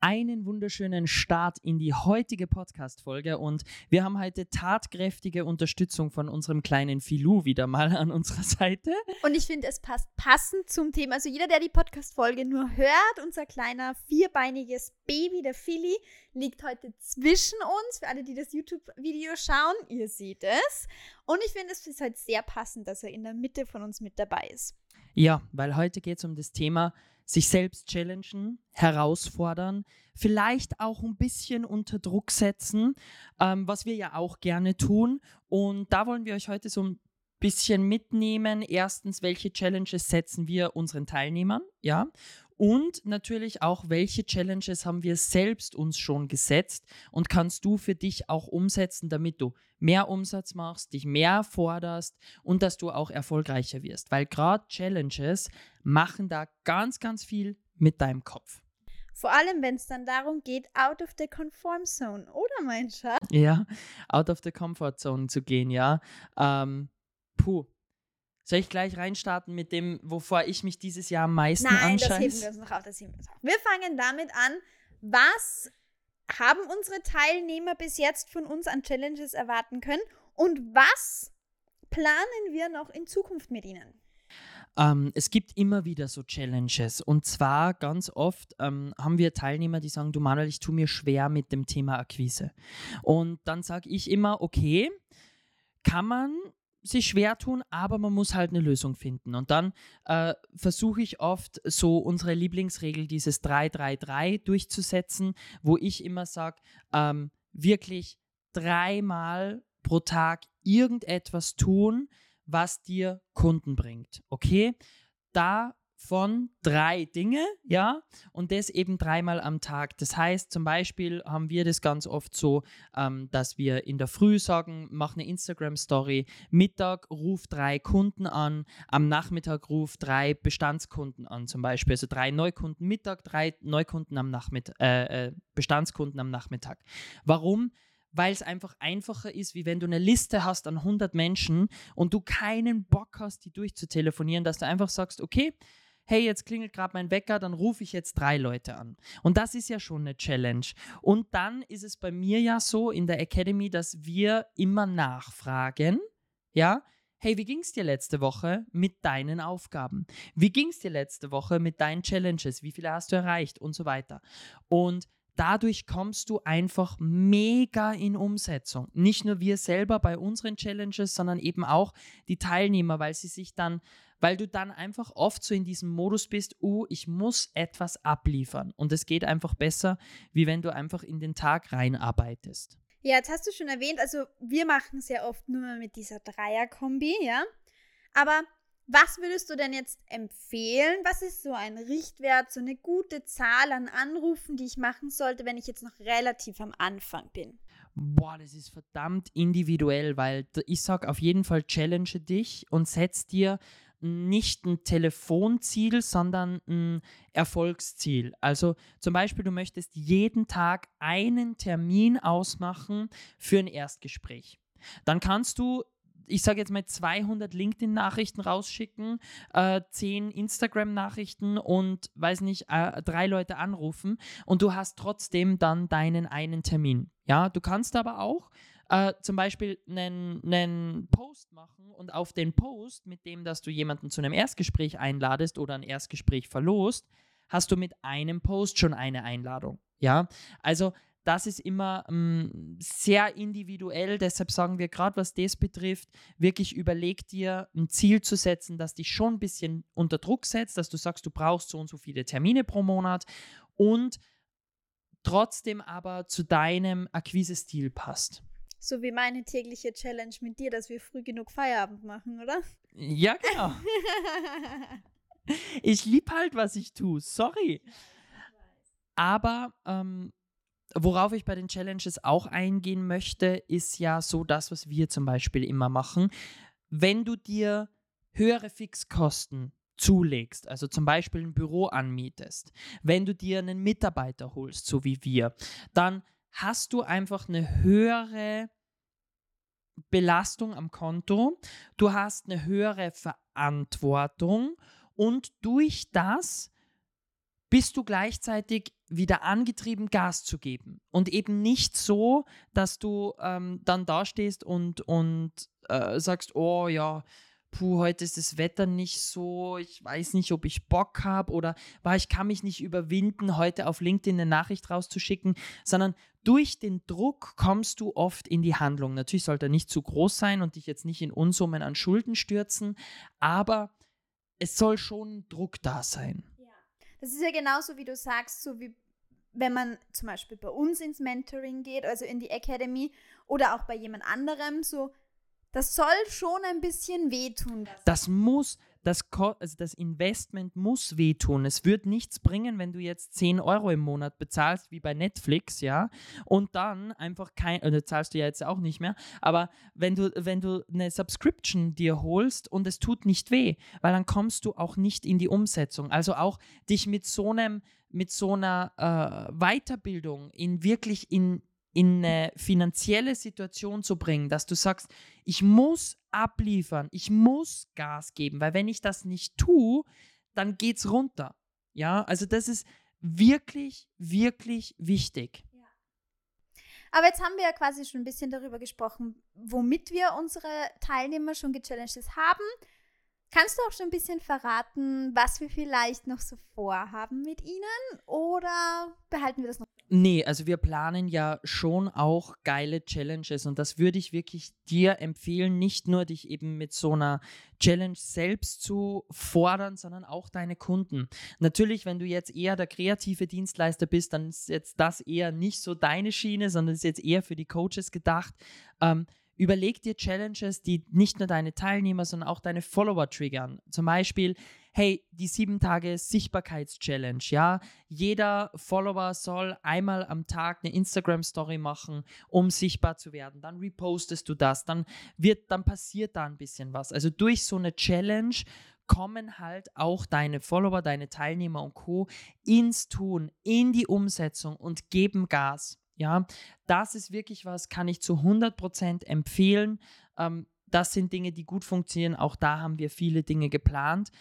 einen wunderschönen Start in die heutige Podcast-Folge und wir haben heute tatkräftige Unterstützung von unserem kleinen Filou wieder mal an unserer Seite. Und ich finde, es passt passend zum Thema. Also jeder, der die Podcast-Folge nur hört, unser kleiner vierbeiniges Baby, der Philly, liegt heute zwischen uns. Für alle, die das YouTube-Video schauen, ihr seht es. Und ich finde, es ist halt sehr passend, dass er in der Mitte von uns mit dabei ist. Ja, weil heute geht es um das Thema sich selbst challengen, herausfordern, vielleicht auch ein bisschen unter Druck setzen, ähm, was wir ja auch gerne tun. Und da wollen wir euch heute so ein bisschen mitnehmen. Erstens, welche Challenges setzen wir unseren Teilnehmern, ja? Und natürlich auch, welche Challenges haben wir selbst uns schon gesetzt und kannst du für dich auch umsetzen, damit du mehr Umsatz machst, dich mehr forderst und dass du auch erfolgreicher wirst. Weil gerade Challenges machen da ganz, ganz viel mit deinem Kopf. Vor allem, wenn es dann darum geht, out of the conform zone, oder mein Schatz? Ja, out of the comfort zone zu gehen, ja. Ähm, puh, soll ich gleich reinstarten mit dem, wovor ich mich dieses Jahr am meisten Nein, anscheiße? das heben wir uns noch auf, das heben wir uns auf. Wir fangen damit an, was haben unsere Teilnehmer bis jetzt von uns an Challenges erwarten können und was planen wir noch in Zukunft mit ihnen? Ähm, es gibt immer wieder so Challenges. Und zwar ganz oft ähm, haben wir Teilnehmer, die sagen, du Manuel, ich tue mir schwer mit dem Thema Akquise. Und dann sage ich immer, okay, kann man sich schwer tun, aber man muss halt eine Lösung finden. Und dann äh, versuche ich oft so unsere Lieblingsregel, dieses 3-3-3 durchzusetzen, wo ich immer sage, ähm, wirklich dreimal pro Tag irgendetwas tun, was dir Kunden bringt. Okay? Da von drei Dinge, ja, und das eben dreimal am Tag. Das heißt, zum Beispiel haben wir das ganz oft so, ähm, dass wir in der Früh sagen, mach eine Instagram-Story, Mittag ruf drei Kunden an, am Nachmittag ruf drei Bestandskunden an, zum Beispiel. Also drei Neukunden Mittag, drei Neukunden am Nachmittag, äh, äh, Bestandskunden am Nachmittag. Warum? weil es einfach einfacher ist, wie wenn du eine Liste hast an 100 Menschen und du keinen Bock hast, die durchzutelefonieren, dass du einfach sagst, okay, hey, jetzt klingelt gerade mein Wecker, dann rufe ich jetzt drei Leute an. Und das ist ja schon eine Challenge. Und dann ist es bei mir ja so in der Academy, dass wir immer nachfragen, ja, hey, wie ging es dir letzte Woche mit deinen Aufgaben? Wie ging es dir letzte Woche mit deinen Challenges? Wie viele hast du erreicht und so weiter? Und dadurch kommst du einfach mega in Umsetzung. Nicht nur wir selber bei unseren Challenges, sondern eben auch die Teilnehmer, weil sie sich dann weil du dann einfach oft so in diesem Modus bist, uh, ich muss etwas abliefern. Und es geht einfach besser, wie wenn du einfach in den Tag reinarbeitest. Ja, jetzt hast du schon erwähnt, also wir machen sehr oft nur mit dieser Dreier-Kombi, ja. Aber was würdest du denn jetzt empfehlen? Was ist so ein Richtwert, so eine gute Zahl an Anrufen, die ich machen sollte, wenn ich jetzt noch relativ am Anfang bin? Boah, das ist verdammt individuell, weil ich sage auf jeden Fall challenge dich und setz dir nicht ein Telefonziel, sondern ein Erfolgsziel. Also zum Beispiel, du möchtest jeden Tag einen Termin ausmachen für ein Erstgespräch. Dann kannst du ich sage jetzt mal 200 LinkedIn-Nachrichten rausschicken, äh, 10 Instagram-Nachrichten und weiß nicht, äh, drei Leute anrufen und du hast trotzdem dann deinen einen Termin. Ja, du kannst aber auch äh, zum Beispiel einen, einen Post machen und auf den Post, mit dem, dass du jemanden zu einem Erstgespräch einladest oder ein Erstgespräch verlost, hast du mit einem Post schon eine Einladung. Ja, also das ist immer ähm, sehr individuell. Deshalb sagen wir gerade, was das betrifft, wirklich überleg dir ein Ziel zu setzen, das dich schon ein bisschen unter Druck setzt, dass du sagst, du brauchst so und so viele Termine pro Monat und trotzdem aber zu deinem Akquise-Stil passt. So wie meine tägliche Challenge mit dir, dass wir früh genug Feierabend machen, oder? Ja, genau. ich liebe halt, was ich tue. Sorry. Aber ähm, worauf ich bei den Challenges auch eingehen möchte, ist ja so das, was wir zum Beispiel immer machen. Wenn du dir höhere Fixkosten zulegst, also zum Beispiel ein Büro anmietest, wenn du dir einen Mitarbeiter holst, so wie wir, dann hast du einfach eine höhere Belastung am Konto, du hast eine höhere Verantwortung und durch das bist du gleichzeitig wieder angetrieben Gas zu geben. Und eben nicht so, dass du ähm, dann dastehst und, und äh, sagst, oh ja, puh, heute ist das Wetter nicht so, ich weiß nicht, ob ich Bock habe oder war ich kann mich nicht überwinden, heute auf LinkedIn eine Nachricht rauszuschicken, sondern durch den Druck kommst du oft in die Handlung. Natürlich sollte er nicht zu groß sein und dich jetzt nicht in Unsummen an Schulden stürzen, aber es soll schon Druck da sein. Ja. Das ist ja genauso, wie du sagst, so wie wenn man zum Beispiel bei uns ins Mentoring geht, also in die Academy oder auch bei jemand anderem, so das soll schon ein bisschen wehtun. Das muss, das, also das Investment muss wehtun. Es wird nichts bringen, wenn du jetzt 10 Euro im Monat bezahlst, wie bei Netflix, ja, und dann einfach kein, oder zahlst du ja jetzt auch nicht mehr, aber wenn du, wenn du eine Subscription dir holst und es tut nicht weh, weil dann kommst du auch nicht in die Umsetzung. Also auch dich mit so einem, mit so einer äh, Weiterbildung in wirklich in in eine finanzielle Situation zu bringen, dass du sagst, ich muss abliefern, ich muss Gas geben, weil wenn ich das nicht tue, dann geht es runter. Ja, also das ist wirklich, wirklich wichtig. Aber jetzt haben wir ja quasi schon ein bisschen darüber gesprochen, womit wir unsere Teilnehmer schon gechallenged haben. Kannst du auch schon ein bisschen verraten, was wir vielleicht noch so vorhaben mit ihnen oder behalten wir das noch? Nee, also wir planen ja schon auch geile Challenges und das würde ich wirklich dir empfehlen, nicht nur dich eben mit so einer Challenge selbst zu fordern, sondern auch deine Kunden. Natürlich, wenn du jetzt eher der kreative Dienstleister bist, dann ist jetzt das eher nicht so deine Schiene, sondern ist jetzt eher für die Coaches gedacht. Ähm, überleg dir Challenges, die nicht nur deine Teilnehmer, sondern auch deine Follower triggern. Zum Beispiel, hey, die sieben Tage Sichtbarkeits-Challenge, ja. Jeder Follower soll einmal am Tag eine Instagram-Story machen, um sichtbar zu werden. Dann repostest du das, dann wird, dann passiert da ein bisschen was. Also durch so eine Challenge kommen halt auch deine Follower, deine Teilnehmer und Co. ins Tun, in die Umsetzung und geben Gas. Ja, das ist wirklich was, kann ich zu 100% empfehlen. Ähm, das sind Dinge, die gut funktionieren. Auch da haben wir viele Dinge geplant.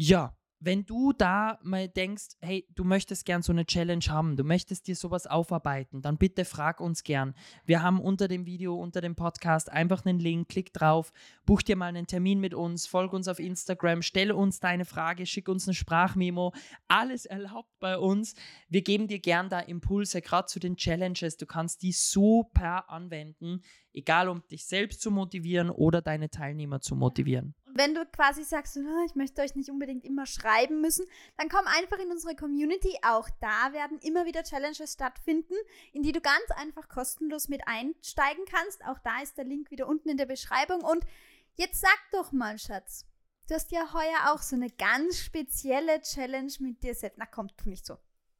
Ja, wenn du da mal denkst, hey, du möchtest gern so eine Challenge haben, du möchtest dir sowas aufarbeiten, dann bitte frag uns gern. Wir haben unter dem Video, unter dem Podcast einfach einen Link, klick drauf, buch dir mal einen Termin mit uns, folg uns auf Instagram, stelle uns deine Frage, schick uns eine Sprachmemo, alles erlaubt bei uns. Wir geben dir gern da Impulse, gerade zu den Challenges. Du kannst die super anwenden, egal um dich selbst zu motivieren oder deine Teilnehmer zu motivieren wenn du quasi sagst, oh, ich möchte euch nicht unbedingt immer schreiben müssen, dann komm einfach in unsere Community. Auch da werden immer wieder Challenges stattfinden, in die du ganz einfach kostenlos mit einsteigen kannst. Auch da ist der Link wieder unten in der Beschreibung. Und jetzt sag doch mal, Schatz, du hast ja heuer auch so eine ganz spezielle Challenge mit dir selbst. Na komm, tu nicht so.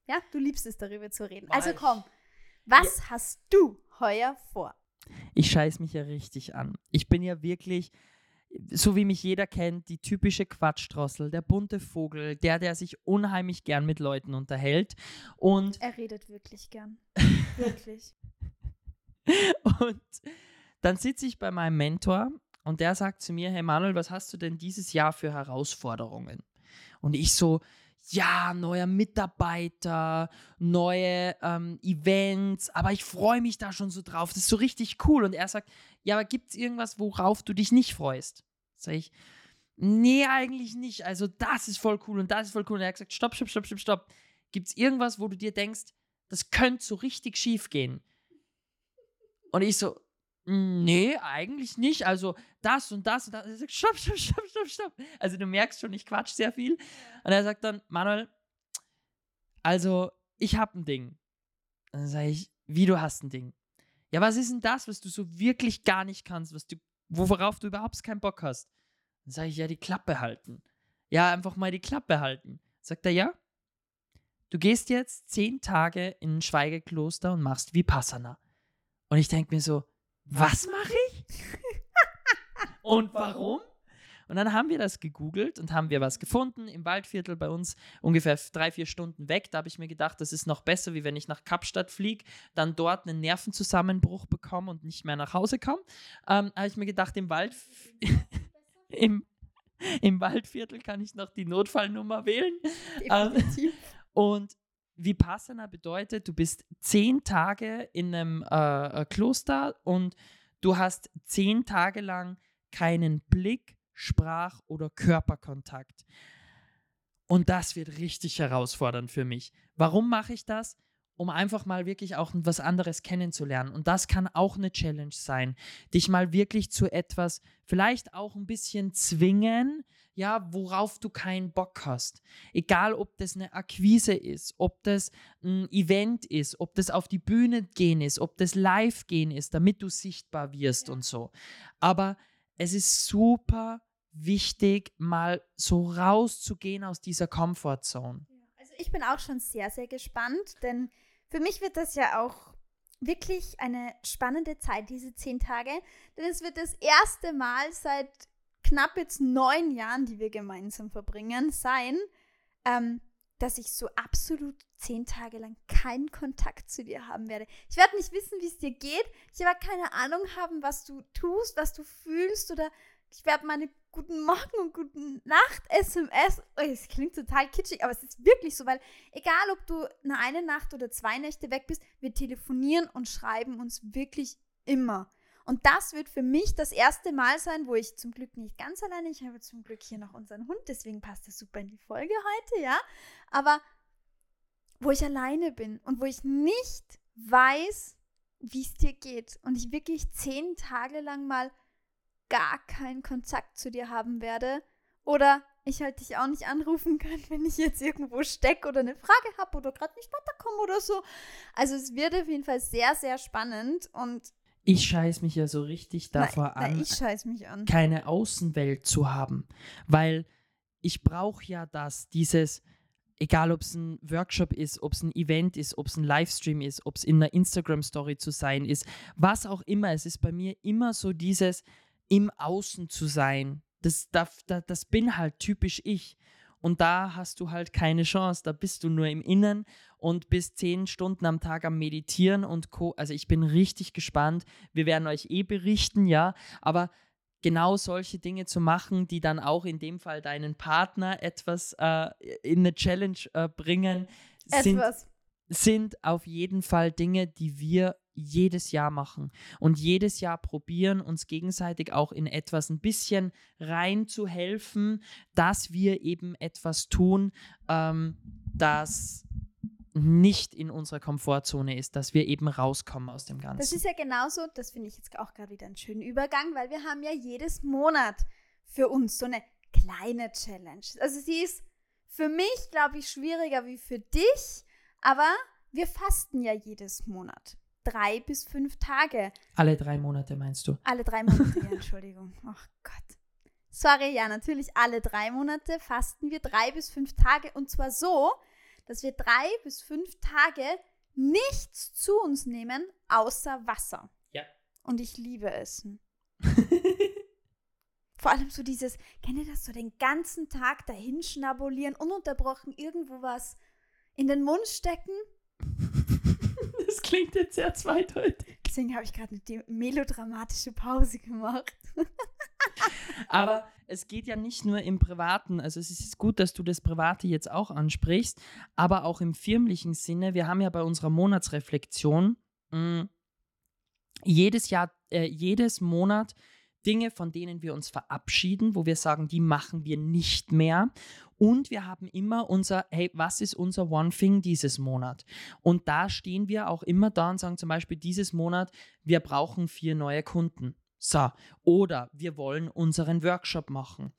Ja, du liebst es, darüber zu reden. Also komm, was ja. hast du heuer vor? Ich scheiß mich ja richtig an. Ich bin ja wirklich so wie mich jeder kennt, die typische Quatschdrossel, der bunte Vogel, der, der sich unheimlich gern mit Leuten unterhält. Und er redet wirklich gern. wirklich. und dann sitze ich bei meinem Mentor und der sagt zu mir, hey Manuel, was hast du denn dieses Jahr für Herausforderungen? Und ich so, ja, neuer Mitarbeiter, neue ähm, Events, aber ich freue mich da schon so drauf. Das ist so richtig cool. Und er sagt, ja, aber gibt es irgendwas, worauf du dich nicht freust? Sag ich, nee, eigentlich nicht. Also das ist voll cool und das ist voll cool. Und er hat gesagt, stopp, stopp, stopp, stopp, stopp. Gibt es irgendwas, wo du dir denkst, das könnte so richtig schief gehen? Und ich so, nee, eigentlich nicht. Also das und das und das. Er sagt, stopp, stopp, stopp, stopp, stopp. Also du merkst schon, ich quatsch sehr viel. Und er sagt dann, Manuel, also ich habe ein Ding. Dann sage ich, wie du hast ein Ding. Ja, was ist denn das, was du so wirklich gar nicht kannst, was du, worauf du überhaupt keinen Bock hast? Dann sage ich, ja, die Klappe halten. Ja, einfach mal die Klappe halten. Sagt er, ja? Du gehst jetzt zehn Tage in ein Schweigekloster und machst Vipassana. Und ich denke mir so, was mache ich? und warum? Und dann haben wir das gegoogelt und haben wir was gefunden im Waldviertel bei uns, ungefähr drei, vier Stunden weg. Da habe ich mir gedacht, das ist noch besser, wie wenn ich nach Kapstadt fliege, dann dort einen Nervenzusammenbruch bekomme und nicht mehr nach Hause komme. Ähm, habe ich mir gedacht, im Wald, im, im Waldviertel kann ich noch die Notfallnummer wählen. Ähm, und Vipassana bedeutet, du bist zehn Tage in einem äh, Kloster und du hast zehn Tage lang keinen Blick, Sprach- oder Körperkontakt. Und das wird richtig herausfordernd für mich. Warum mache ich das? Um einfach mal wirklich auch was anderes kennenzulernen. Und das kann auch eine Challenge sein, dich mal wirklich zu etwas, vielleicht auch ein bisschen zwingen, ja, worauf du keinen Bock hast. Egal, ob das eine Akquise ist, ob das ein Event ist, ob das auf die Bühne gehen ist, ob das live gehen ist, damit du sichtbar wirst und so. Aber es ist super wichtig, mal so rauszugehen aus dieser Comfortzone. Also ich bin auch schon sehr, sehr gespannt, denn für mich wird das ja auch wirklich eine spannende Zeit, diese zehn Tage. Denn es wird das erste Mal seit knapp jetzt neun Jahren, die wir gemeinsam verbringen, sein, ähm, dass ich so absolut zehn Tage lang keinen Kontakt zu dir haben werde. Ich werde nicht wissen, wie es dir geht. Ich werde keine Ahnung haben, was du tust, was du fühlst oder ich werde meine guten Morgen und guten Nacht SMS. Oh, es klingt total kitschig, aber es ist wirklich so, weil egal, ob du eine, Nacht oder zwei Nächte weg bist, wir telefonieren und schreiben uns wirklich immer. Und das wird für mich das erste Mal sein, wo ich zum Glück nicht ganz alleine, ich habe zum Glück hier noch unseren Hund, deswegen passt das super in die Folge heute, ja. Aber wo ich alleine bin und wo ich nicht weiß, wie es dir geht und ich wirklich zehn Tage lang mal gar keinen Kontakt zu dir haben werde. Oder ich halt dich auch nicht anrufen kann, wenn ich jetzt irgendwo stecke oder eine Frage habe oder gerade nicht weiterkomme oder so. Also es wird auf jeden Fall sehr, sehr spannend und ich scheiß mich ja so richtig davor an, ich scheiß mich an, keine Außenwelt zu haben, weil ich brauche ja das, dieses, egal ob es ein Workshop ist, ob es ein Event ist, ob es ein Livestream ist, ob es in einer Instagram-Story zu sein ist, was auch immer, es ist bei mir immer so dieses im Außen zu sein. Das, das, das bin halt typisch ich. Und da hast du halt keine Chance. Da bist du nur im Innen und bist zehn Stunden am Tag am Meditieren und Co. Also ich bin richtig gespannt. Wir werden euch eh berichten, ja. Aber genau solche Dinge zu machen, die dann auch in dem Fall deinen Partner etwas äh, in eine Challenge äh, bringen, sind, sind auf jeden Fall Dinge, die wir jedes Jahr machen und jedes Jahr probieren, uns gegenseitig auch in etwas ein bisschen rein zu helfen, dass wir eben etwas tun, ähm, das nicht in unserer Komfortzone ist, dass wir eben rauskommen aus dem Ganzen. Das ist ja genauso, das finde ich jetzt auch gerade wieder einen schönen Übergang, weil wir haben ja jedes Monat für uns so eine kleine Challenge. Also sie ist für mich, glaube ich, schwieriger wie für dich, aber wir fasten ja jedes Monat drei bis fünf Tage. Alle drei Monate meinst du? Alle drei Monate, ja, Entschuldigung. Ach Gott. Sorry, ja, natürlich alle drei Monate fasten wir drei bis fünf Tage und zwar so, dass wir drei bis fünf Tage nichts zu uns nehmen, außer Wasser. Ja. Und ich liebe Essen. Vor allem so dieses, kennt ihr das, so den ganzen Tag dahin schnabulieren, ununterbrochen irgendwo was in den Mund stecken? Das klingt jetzt sehr zweideutig. Deswegen habe ich gerade eine melodramatische Pause gemacht. Aber es geht ja nicht nur im Privaten, also es ist gut, dass du das Private jetzt auch ansprichst, aber auch im firmlichen Sinne. Wir haben ja bei unserer Monatsreflexion mh, mm, jedes Jahr, äh, jedes Monat Dinge, von denen wir uns verabschieden, wo wir sagen, die machen wir nicht mehr. Und wir haben immer unser, hey, was ist unser One Thing dieses Monat? Und da stehen wir auch immer da und sagen zum Beispiel dieses Monat, wir brauchen vier neue Kunden. So, oder wir wollen unseren Workshop machen.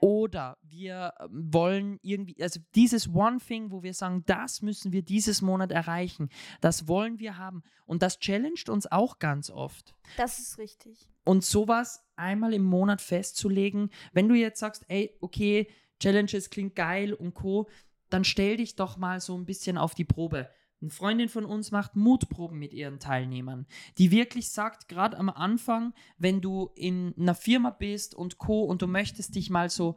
Oder wir ähm, wollen irgendwie, also dieses One Thing, wo wir sagen, das müssen wir dieses Monat erreichen, das wollen wir haben. Und das challenged uns auch ganz oft. Das ist richtig. Und sowas einmal im Monat festzulegen, wenn du jetzt sagst, ey, okay, Challenges klingt geil und co., dann stell dich doch mal so ein bisschen auf die Probe. Eine Freundin von uns macht Mutproben mit ihren Teilnehmern, die wirklich sagt, gerade am Anfang, wenn du in einer Firma bist und Co. und du möchtest dich mal so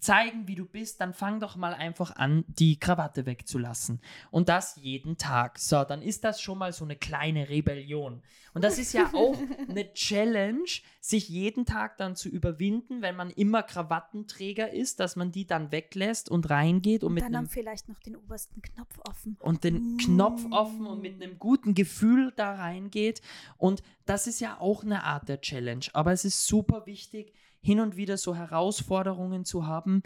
zeigen, wie du bist, dann fang doch mal einfach an, die Krawatte wegzulassen. Und das jeden Tag. So, dann ist das schon mal so eine kleine Rebellion. Und das ist ja auch eine Challenge, sich jeden Tag dann zu überwinden, wenn man immer Krawattenträger ist, dass man die dann weglässt und reingeht und, Und mit dann einem haben vielleicht noch den obersten Knopf offen. und den Knopf offen und mit einem guten Gefühl da reingeht. Und das ist ja auch eine Art der Challenge. Aber es ist super wichtig, hin und wieder so Herausforderungen zu haben,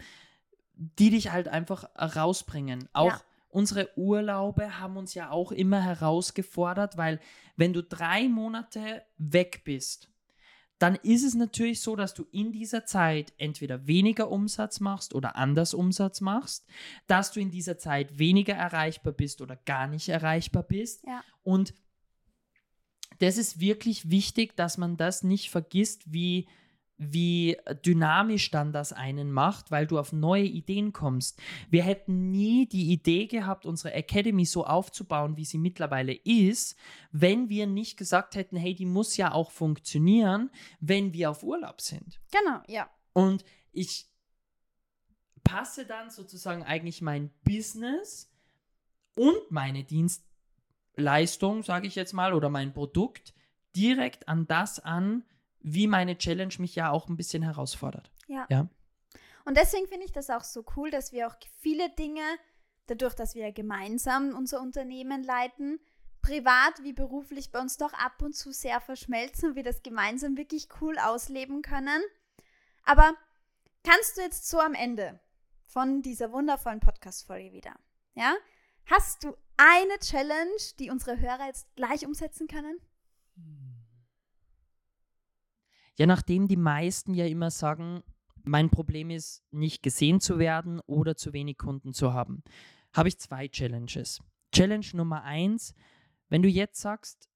die dich halt einfach rausbringen. Auch Ja. unsere Urlaube haben uns ja auch immer herausgefordert, weil wenn du drei Monate weg bist, dann ist es natürlich so, dass du in dieser Zeit entweder weniger Umsatz machst oder anders Umsatz machst, dass du in dieser Zeit weniger erreichbar bist oder gar nicht erreichbar bist. Ja. Und das ist wirklich wichtig, dass man das nicht vergisst, wie, wie dynamisch dann das einen macht, weil du auf neue Ideen kommst. Wir hätten nie die Idee gehabt, unsere Academy so aufzubauen, wie sie mittlerweile ist, wenn wir nicht gesagt hätten, hey, die muss ja auch funktionieren, wenn wir auf Urlaub sind. Genau, ja. Und ich passe dann sozusagen eigentlich mein Business und meine Dienstleistung, sage ich jetzt mal, oder mein Produkt direkt an das an, wie meine Challenge mich ja auch ein bisschen herausfordert. Ja. Ja. Und deswegen finde ich das auch so cool, dass wir auch viele Dinge, dadurch, dass wir gemeinsam unser Unternehmen leiten, privat wie beruflich bei uns doch ab und zu sehr verschmelzen und wir das gemeinsam wirklich cool ausleben können. Aber kannst du jetzt so am Ende von dieser wundervollen Podcast-Folge wieder, ja? Hast du eine Challenge, die unsere Hörer jetzt gleich umsetzen können? Ja, nachdem die meisten ja immer sagen, mein Problem ist, nicht gesehen zu werden oder zu wenig Kunden zu haben, habe ich zwei Challenges. Challenge Nummer eins, wenn du jetzt sagst,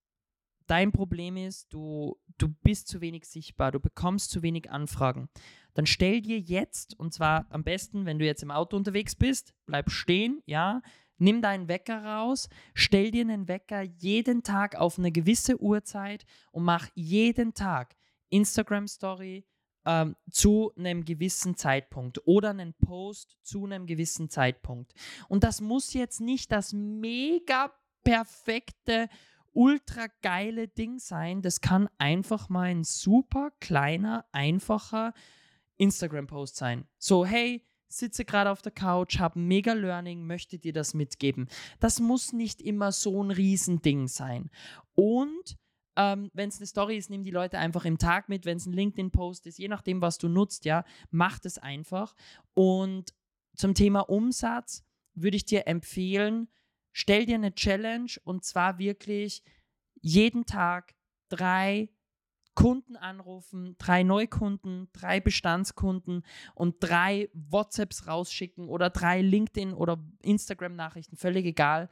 dein Problem ist, du, du bist zu wenig sichtbar, du bekommst zu wenig Anfragen, dann stell dir jetzt, und zwar am besten, wenn du jetzt im Auto unterwegs bist, bleib stehen, ja, nimm deinen Wecker raus, stell dir einen Wecker jeden Tag auf eine gewisse Uhrzeit und mach jeden Tag Instagram-Story ähm, zu einem gewissen Zeitpunkt oder einen Post zu einem gewissen Zeitpunkt. Und das muss jetzt nicht das mega perfekte, ultra geile Ding sein. Das kann einfach mal ein super kleiner, einfacher Instagram-Post sein. So, hey, sitze gerade auf der Couch, habe mega Learning, möchte dir das mitgeben. Das muss nicht immer so ein Riesending sein. Und ähm, wenn es eine Story ist, nimm die Leute einfach im Tag mit. Wenn es ein LinkedIn-Post ist, je nachdem, was du nutzt, ja, mach es einfach. Und zum Thema Umsatz würde ich dir empfehlen, stell dir eine Challenge und zwar wirklich jeden Tag drei Kunden anrufen, drei Neukunden, drei Bestandskunden und drei WhatsApps rausschicken oder drei LinkedIn oder Instagram-Nachrichten, völlig egal,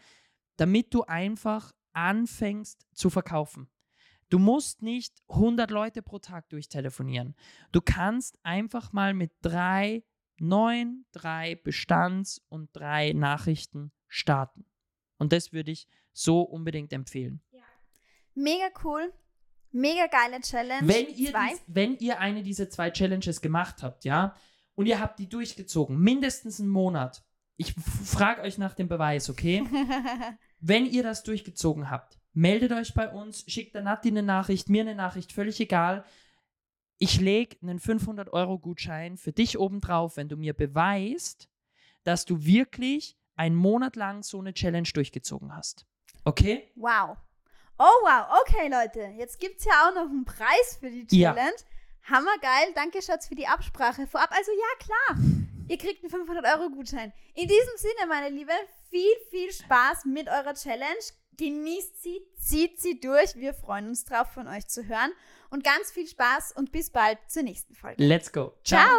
damit du einfach anfängst zu verkaufen. Du musst nicht 100 Leute pro Tag durchtelefonieren. Du kannst einfach mal mit drei neuen, drei Bestands- und drei Nachrichten starten. Und das würde ich so unbedingt empfehlen. Mega cool. Mega geile Challenge. Wenn ihr, dies, wenn ihr eine dieser zwei Challenges gemacht habt, ja, und ihr habt die durchgezogen, mindestens einen Monat, ich frage euch nach dem Beweis, okay? Wenn ihr das durchgezogen habt, meldet euch bei uns, schickt der Nati eine Nachricht, mir eine Nachricht, völlig egal. Ich lege einen 500-Euro-Gutschein für dich obendrauf, wenn du mir beweist, dass du wirklich einen Monat lang so eine Challenge durchgezogen hast. Okay? Wow. Oh wow, okay Leute, jetzt gibt es ja auch noch einen Preis für die Ja. Challenge. Hammergeil, danke Schatz für die Absprache vorab. Also ja, klar, ihr kriegt einen 500-Euro-Gutschein. In diesem Sinne, meine Liebe, viel, viel Spaß mit eurer Challenge. Genießt sie, zieht sie durch. Wir freuen uns drauf, von euch zu hören. Und ganz viel Spaß und bis bald zur nächsten Folge. Let's go. Ciao.